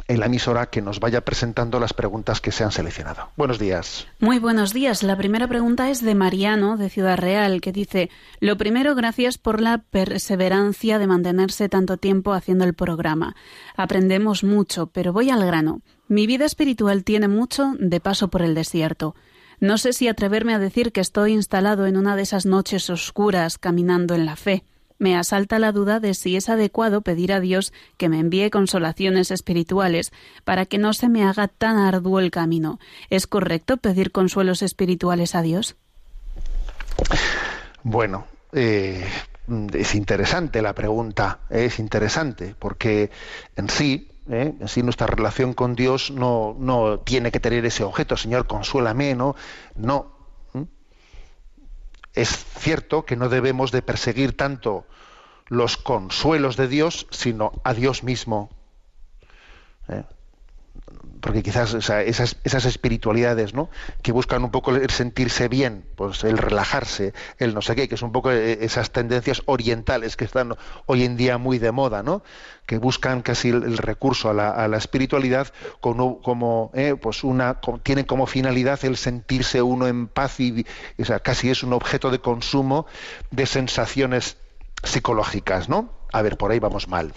en la emisora que nos vaya presentando las preguntas que se han seleccionado. Buenos días. Muy buenos días. La primera pregunta es de Mariano, de Ciudad Real, que dice, lo primero, gracias por la perseverancia de mantenerse tanto tiempo haciendo el programa. Aprendemos mucho, pero voy al grano. Mi vida espiritual tiene mucho de paso por el desierto. No sé si atreverme a decir que estoy instalado en una de esas noches oscuras caminando en la fe me asalta la duda de si es adecuado pedir a Dios que me envíe consolaciones espirituales para que no se me haga tan arduo el camino. ¿Es correcto pedir consuelos espirituales a Dios? Bueno, eh, es interesante la pregunta, es interesante, porque en sí, ¿eh? en sí nuestra relación con Dios no, no tiene que tener ese objeto, Señor, consuélame, no, no, es cierto que no debemos de perseguir tanto los consuelos de Dios, sino a Dios mismo. ¿Eh? Porque quizás esas, esas, espiritualidades ¿no? que buscan un poco el sentirse bien, pues el relajarse, el no sé qué, que es un poco eh, esas tendencias orientales que están hoy en día muy de moda, ¿no? que buscan casi el, recurso a la, espiritualidad como, como eh, pues una, tienen como finalidad el sentirse uno en paz y o sea, casi es un objeto de consumo de sensaciones psicológicas, ¿no? A ver, por ahí vamos mal.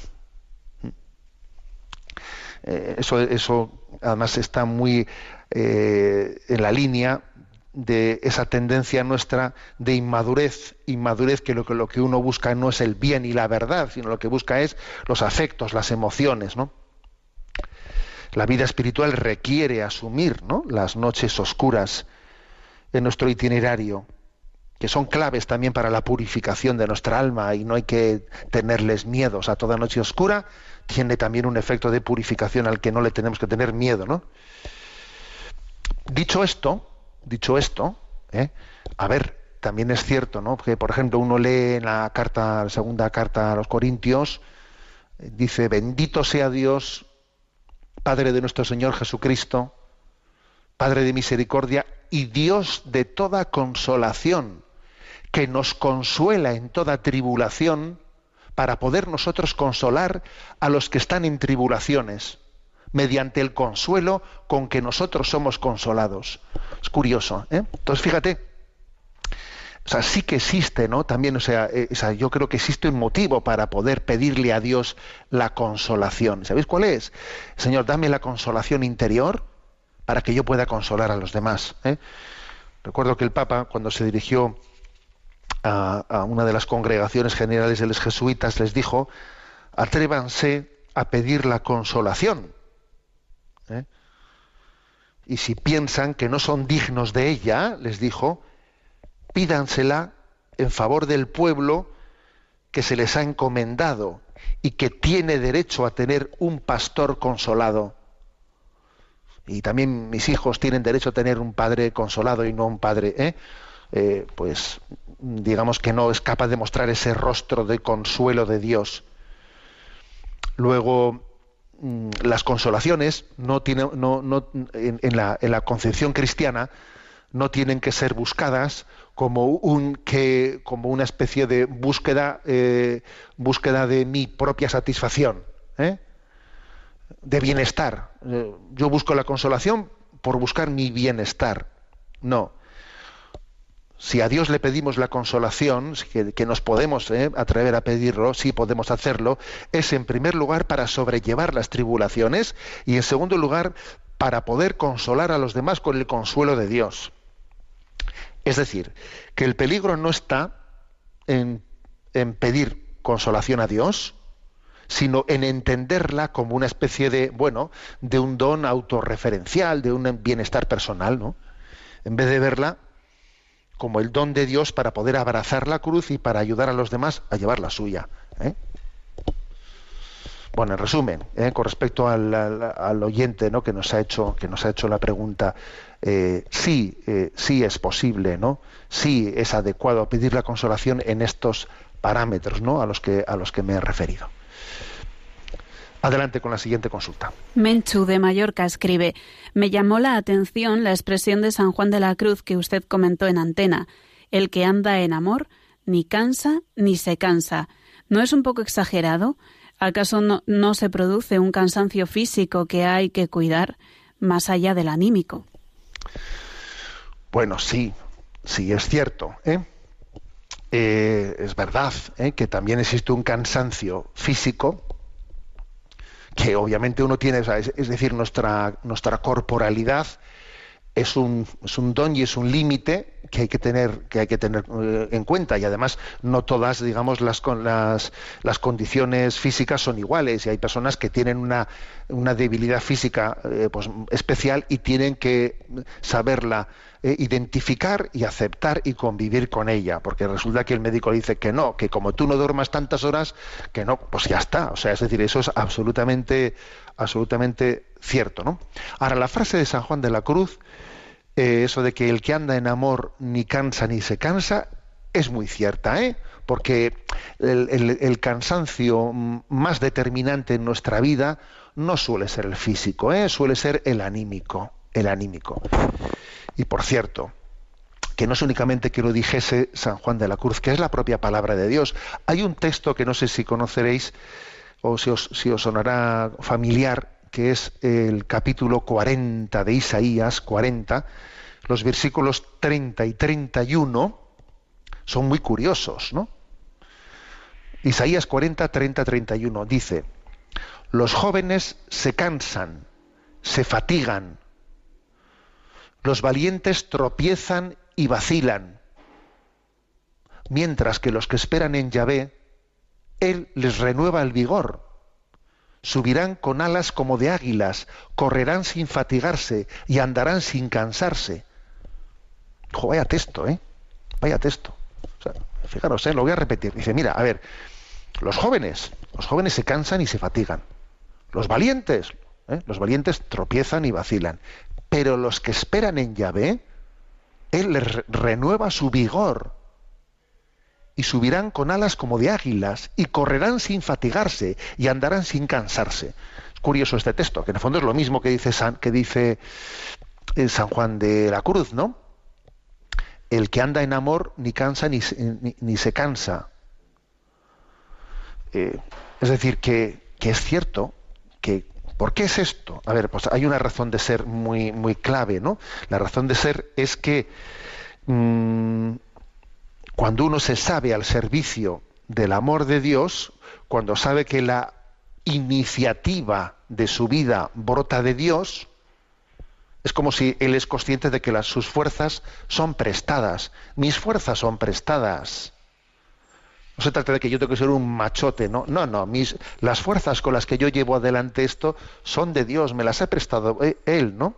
Eh, eso, eso además está muy eh, en la línea de esa tendencia nuestra de inmadurez, inmadurez que lo, que lo que uno busca no es el bien y la verdad, sino lo que busca es los afectos, las emociones, ¿no? La vida espiritual requiere asumir ¿no? las noches oscuras en nuestro itinerario, que son claves también para la purificación de nuestra alma y no hay que tenerles miedos a toda noche oscura, tiene también un efecto de purificación al que no le tenemos que tener miedo, ¿no? Dicho esto, dicho esto, ¿eh? a ver, también es cierto, ¿no? Que por ejemplo uno lee en la carta, la segunda carta a los Corintios, dice: Bendito sea Dios, Padre de nuestro Señor Jesucristo, Padre de misericordia y Dios de toda consolación, que nos consuela en toda tribulación para poder nosotros consolar a los que están en tribulaciones, mediante el consuelo con que nosotros somos consolados. Es curioso. ¿eh? Entonces, fíjate, o sea, sí que existe, ¿no? También, eh, o sea, yo creo que existe un motivo para poder pedirle a Dios la consolación. ¿Sabéis cuál es? Señor, dame la consolación interior para que yo pueda consolar a los demás. ¿eh? Recuerdo que el Papa, cuando se dirigió a, una de las congregaciones generales de los jesuitas, les dijo, atrévanse a pedir la consolación. ¿eh? Y si piensan que no son dignos de ella, les dijo, pídansela en favor del pueblo que se les ha encomendado y que tiene derecho a tener un pastor consolado. Y también mis hijos tienen derecho a tener un padre consolado y no un padre, ¿eh? Eh, pues digamos que no es capaz de mostrar ese rostro de consuelo de Dios. Luego, mm, las consolaciones no tienen, no, no, en, la, en, la, concepción cristiana no tienen que ser buscadas como un que como una especie de búsqueda eh, búsqueda de mi propia satisfacción ¿eh? de bienestar yo busco la consolación por buscar mi bienestar no si a Dios le pedimos la consolación, que, nos podemos eh, atrever a pedirlo, sí podemos hacerlo, es en primer lugar para sobrellevar las tribulaciones y en segundo lugar para poder consolar a los demás con el consuelo de Dios. Es decir, que el peligro no está en, en pedir consolación a Dios, sino en entenderla como una especie de, bueno, de un don autorreferencial, de un bienestar personal, ¿no? En vez de verla como el don de Dios para poder abrazar la cruz y para ayudar a los demás a llevar la suya. ¿eh? Bueno, en resumen, ¿eh? con respecto al, oyente ¿no? que nos ha hecho que nos ha hecho la pregunta, eh, sí, sí es posible, ¿no? Sí es adecuado pedir la consolación en estos parámetros, ¿no? A los que a los que me he referido. Adelante con la siguiente consulta. Menchu de Mallorca escribe, me llamó la atención la expresión de San Juan de la Cruz que usted comentó en antena, el que anda en amor ni cansa ni se cansa. ¿No es un poco exagerado? ¿Acaso no, no se produce un cansancio físico que hay que cuidar más allá del anímico? Bueno, sí, sí es cierto. ¿eh? Eh, es verdad ¿eh? que también existe un cansancio físico que obviamente uno tiene, es, decir, nuestra, nuestra corporalidad es un, es un don y es un límite que hay que tener que hay que tener eh, en cuenta. Y además no todas digamos las las, las condiciones físicas son iguales. Y hay personas que tienen una, una debilidad física eh, pues, especial y tienen que saberla eh, identificar y aceptar y convivir con ella, porque resulta que el médico dice que no, que como tú no duermas tantas horas, que no, pues ya está. O sea, es decir, eso es absolutamente, absolutamente cierto, ¿no? Ahora, la frase de San Juan de la Cruz, eh, eso de que el que anda en amor ni cansa ni se cansa, es muy cierta, ¿eh? porque el, cansancio más determinante en nuestra vida no suele ser el físico, ¿eh? suele ser el anímico, el anímico. Y por cierto, que no es únicamente que lo dijese San Juan de la Cruz, que es la propia palabra de Dios. Hay un texto que no sé si conoceréis o si os, si os sonará familiar, que es el capítulo 40 de Isaías, 40, los versículos 30 y 31 son muy curiosos, ¿no? Isaías 40, 30, 31 dice, los jóvenes se cansan, se fatigan, los valientes tropiezan y vacilan, mientras que los que esperan en Yahvé, Él les renueva el vigor. Subirán con alas como de águilas, correrán sin fatigarse y andarán sin cansarse. vaya texto, ¿eh? Vaya texto. fijaros, ¿eh? lo voy a repetir. Dice, mira, a ver, los jóvenes, los jóvenes se cansan y se fatigan. Los valientes, ¿eh? los valientes tropiezan y vacilan. Pero los que esperan en Yahvé, Él les renueva su vigor. Y subirán con alas como de águilas, y correrán sin fatigarse, y andarán sin cansarse. Es curioso este texto, que en el fondo es lo mismo que dice San, que dice eh, San Juan de la Cruz, ¿no? El que anda en amor ni cansa ni, ni se cansa. Eh, es decir, que, es cierto que ¿Por qué es esto? A ver, pues hay una razón de ser muy, muy clave, ¿no? La razón de ser es que mm, cuando uno se sabe al servicio del amor de Dios, cuando sabe que la iniciativa de su vida brota de Dios, es como si él es consciente de que sus fuerzas son prestadas, mis fuerzas son prestadas. No se trata de que yo tengo que ser un machote, no, no, no. Mis, las fuerzas con las que yo llevo adelante esto son de Dios, me las ha prestado eh, Él, ¿no?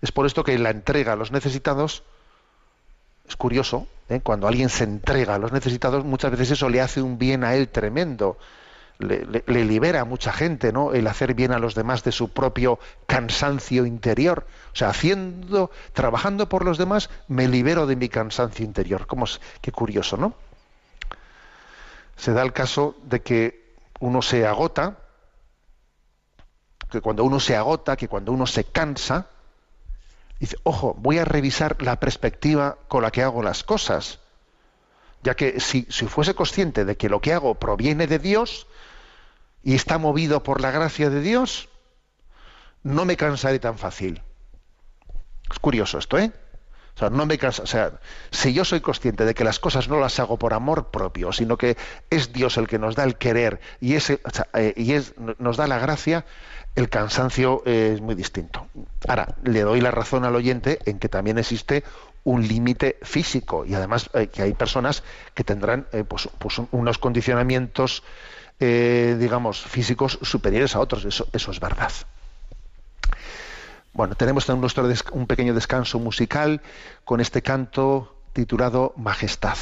Es por esto que la entrega a los necesitados es curioso, ¿eh? cuando alguien se entrega a los necesitados, muchas veces eso le hace un bien a él tremendo. Le, libera a mucha gente, ¿no? El hacer bien a los demás de su propio cansancio interior. O sea, haciendo, trabajando por los demás, me libero de mi cansancio interior. ¿Cómo? Qué curioso, ¿no? se da el caso de que uno se agota, que cuando uno se agota, que cuando uno se cansa, dice, ojo, voy a revisar la perspectiva con la que hago las cosas, ya que si, si fuese consciente de que lo que hago proviene de Dios y está movido por la gracia de Dios, no me cansaré tan fácil. Es curioso esto, ¿eh? O sea, no me o sea, si yo soy consciente de que las cosas no las hago por amor propio, sino que es Dios el que nos da el querer y, ese, eh, y es, nos da la gracia, el cansancio es muy distinto. Ahora, le doy la razón al oyente en que también existe un límite físico y además eh, que hay personas que tendrán eh, pues, pues unos condicionamientos, digamos, físicos superiores a otros. Eso, eso es verdad. Bueno, tenemos un pequeño descanso musical con este canto titulado Majestad.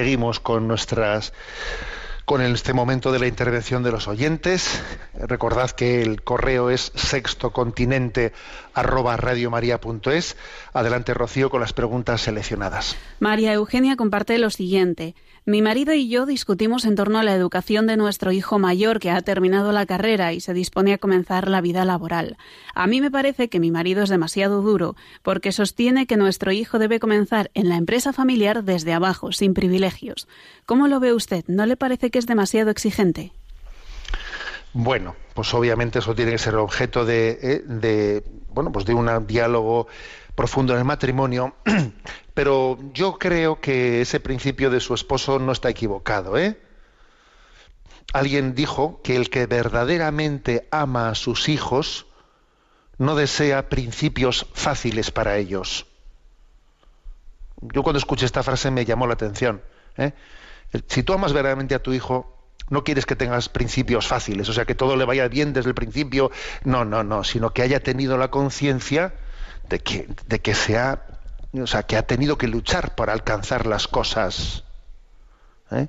Seguimos con nuestras con este momento de la intervención de los oyentes. Recordad que el correo es sextocontinente arroba radiomaria.es. Adelante, Rocío, con las preguntas seleccionadas. María Eugenia comparte lo siguiente. Mi marido y yo discutimos en torno a la educación de nuestro hijo mayor que ha terminado la carrera y se dispone a comenzar la vida laboral. A mí me parece que mi marido es demasiado duro porque sostiene que nuestro hijo debe comenzar en la empresa familiar desde abajo, sin privilegios. ¿Cómo lo ve usted? ¿No le parece que es demasiado exigente? Bueno, pues obviamente eso tiene que ser objeto de, eh, de bueno, pues de un diálogo profundo en el matrimonio, pero yo creo que ese principio de su esposo no está equivocado, ¿eh? Alguien dijo que el que verdaderamente ama a sus hijos no desea principios fáciles para ellos. Yo cuando escuché esta frase me llamó la atención. ¿eh? Si tú amas verdaderamente a tu hijo, no quieres que tengas principios fáciles, o sea, que todo le vaya bien desde el principio. No, no, no, sino que haya tenido la conciencia de que, de que se ha, o sea, que ha tenido que luchar para alcanzar las cosas. ¿eh?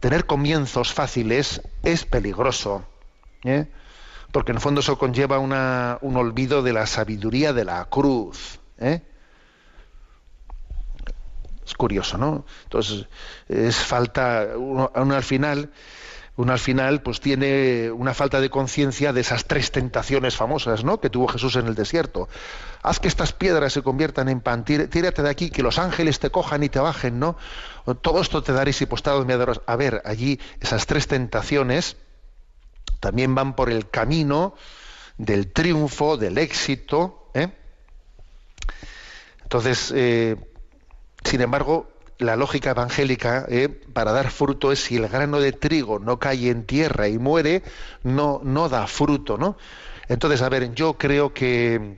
Tener comienzos fáciles es peligroso, ¿eh? porque en el fondo eso conlleva una, un olvido de la sabiduría de la cruz. ¿eh? Es curioso, ¿no? Entonces, es falta, uno al final uno al final pues tiene una falta de conciencia de esas tres tentaciones famosas ¿no? que tuvo Jesús en el desierto. Haz que estas piedras se conviertan en pan, tírate de aquí, que los ángeles te cojan y te bajen, ¿no? Todo esto te daréis y postado me adoras. A ver, allí esas tres tentaciones también van por el camino del triunfo, del éxito. ¿eh? Entonces, eh, sin embargo, la lógica evangélica eh, para dar fruto es si el grano de trigo no cae en tierra y muere, no, no da fruto, ¿no? Entonces, a ver, yo creo que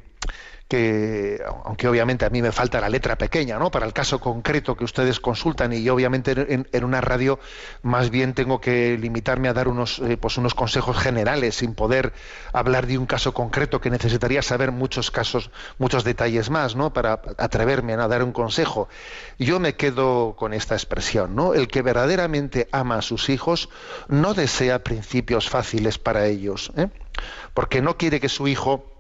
que aunque obviamente a mí me falta la letra pequeña, ¿no? Para el caso concreto que ustedes consultan y yo obviamente en, una radio más bien tengo que limitarme a dar unos eh, pues unos consejos generales sin poder hablar de un caso concreto que necesitaría saber muchos casos, muchos detalles más, ¿no? Para atreverme a dar un consejo. Yo me quedo con esta expresión, ¿no? El que verdaderamente ama a sus hijos no desea principios fáciles para ellos, ¿eh? Porque no quiere que su hijo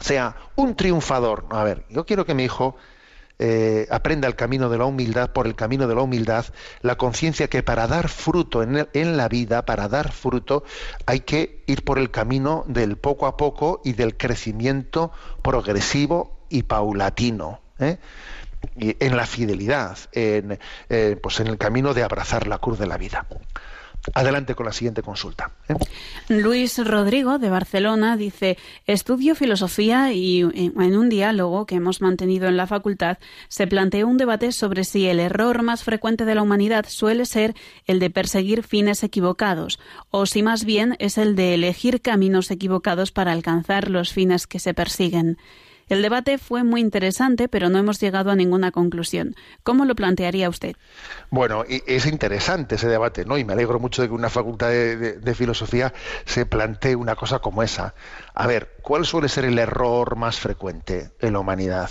sea un triunfador. A ver, yo quiero que mi hijo eh, aprenda el camino de la humildad, por el camino de la humildad, la conciencia que para dar fruto en, en, la vida, para dar fruto, hay que ir por el camino del poco a poco y del crecimiento progresivo y paulatino. ¿eh? Y en la fidelidad, en, eh, pues en el camino de abrazar la cruz de la vida. Adelante con la siguiente consulta. ¿eh? Luis Rodrigo, de Barcelona, dice, estudio filosofía y en un diálogo que hemos mantenido en la facultad se planteó un debate sobre si el error más frecuente de la humanidad suele ser el de perseguir fines equivocados o si más bien es el de elegir caminos equivocados para alcanzar los fines que se persiguen. El debate fue muy interesante, pero no hemos llegado a ninguna conclusión. ¿Cómo lo plantearía usted? Bueno, es interesante ese debate, ¿no? Y me alegro mucho de que una facultad de, filosofía se plantee una cosa como esa. A ver, ¿cuál suele ser el error más frecuente en la humanidad?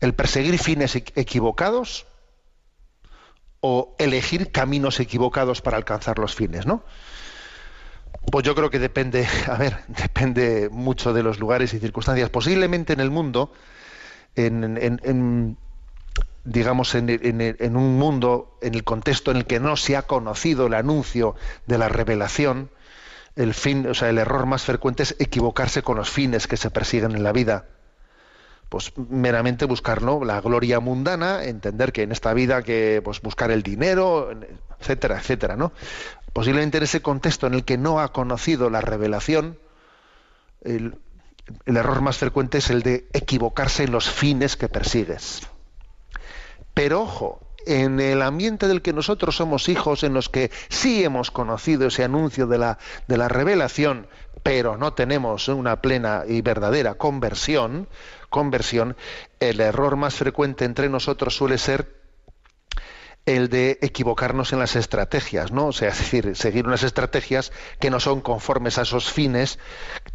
¿El perseguir fines equivocados? o elegir caminos equivocados para alcanzar los fines, ¿no? Pues yo creo que depende, a ver, depende mucho de los lugares y circunstancias. Posiblemente en el mundo, en, digamos, en, un mundo, en el contexto en el que no se ha conocido el anuncio de la revelación, el fin, o sea, el error más frecuente es equivocarse con los fines que se persiguen en la vida. Pues meramente buscar la gloria mundana, entender que en esta vida que pues buscar el dinero, etcétera, etcétera, ¿no? Posiblemente en ese contexto en el que no ha conocido la revelación, el, error más frecuente es el de equivocarse en los fines que persigues. Pero ojo, en el ambiente del que nosotros somos hijos, en los que sí hemos conocido ese anuncio de la, de la revelación, pero no tenemos una plena y verdadera conversión, conversión, el error más frecuente entre nosotros suele ser el de equivocarnos en las estrategias, ¿no? O sea, es decir, seguir unas estrategias que no son conformes a esos fines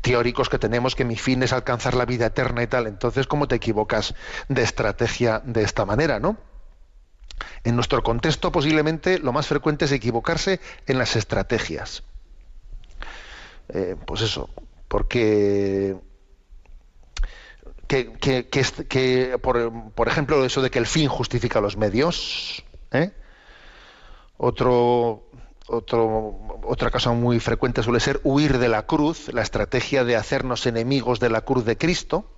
teóricos que tenemos, que mi fin es alcanzar la vida eterna y tal. Entonces, ¿cómo te equivocas de estrategia de esta manera, no? En nuestro contexto posiblemente lo más frecuente es equivocarse en las estrategias. Eh, pues eso, porque que, que, por, ejemplo, eso de que el fin justifica los medios. ¿Eh? Otra cosa muy frecuente suele ser huir de la cruz, la estrategia de hacernos enemigos de la cruz de Cristo.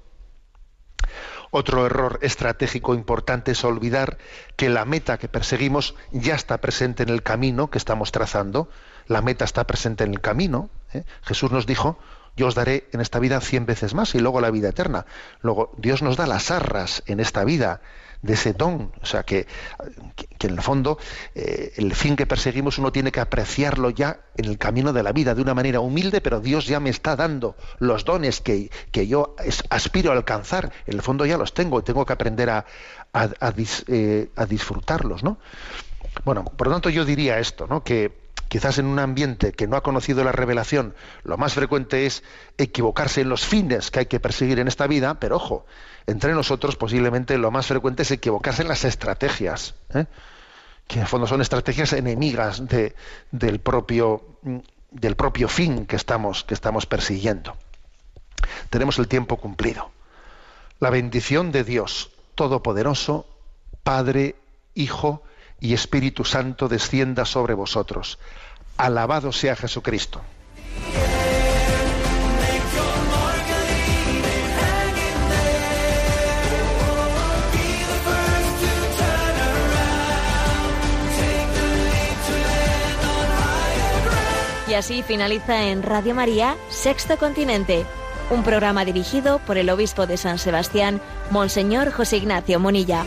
Otro error estratégico importante es olvidar que la meta que perseguimos ya está presente en el camino que estamos trazando. La meta está presente en el camino. ¿eh? Jesús nos dijo, yo os daré en esta vida cien veces más y luego la vida eterna. Luego, Dios nos da las arras en esta vida de ese don. O sea, que, que, en el fondo eh, el fin que perseguimos uno tiene que apreciarlo ya en el camino de la vida de una manera humilde, pero Dios ya me está dando los dones que, que yo aspiro a alcanzar. En el fondo ya los tengo y tengo que aprender a, eh, a disfrutarlos. ¿no? Bueno, por lo tanto yo diría esto, ¿no? que quizás en un ambiente que no ha conocido la revelación, lo más frecuente es equivocarse en los fines que hay que perseguir en esta vida, pero ojo, entre nosotros posiblemente lo más frecuente es equivocarse en las estrategias, ¿eh? que en fondo son estrategias enemigas del, propio, del propio fin que estamos, que estamos persiguiendo. Tenemos el tiempo cumplido. La bendición de Dios Todopoderoso, Padre, Hijo y Espíritu Santo descienda sobre vosotros. Alabado sea Jesucristo. Y así finaliza en Radio María, Sexto Continente, un programa dirigido por el obispo de San Sebastián, Monseñor José Ignacio Monilla.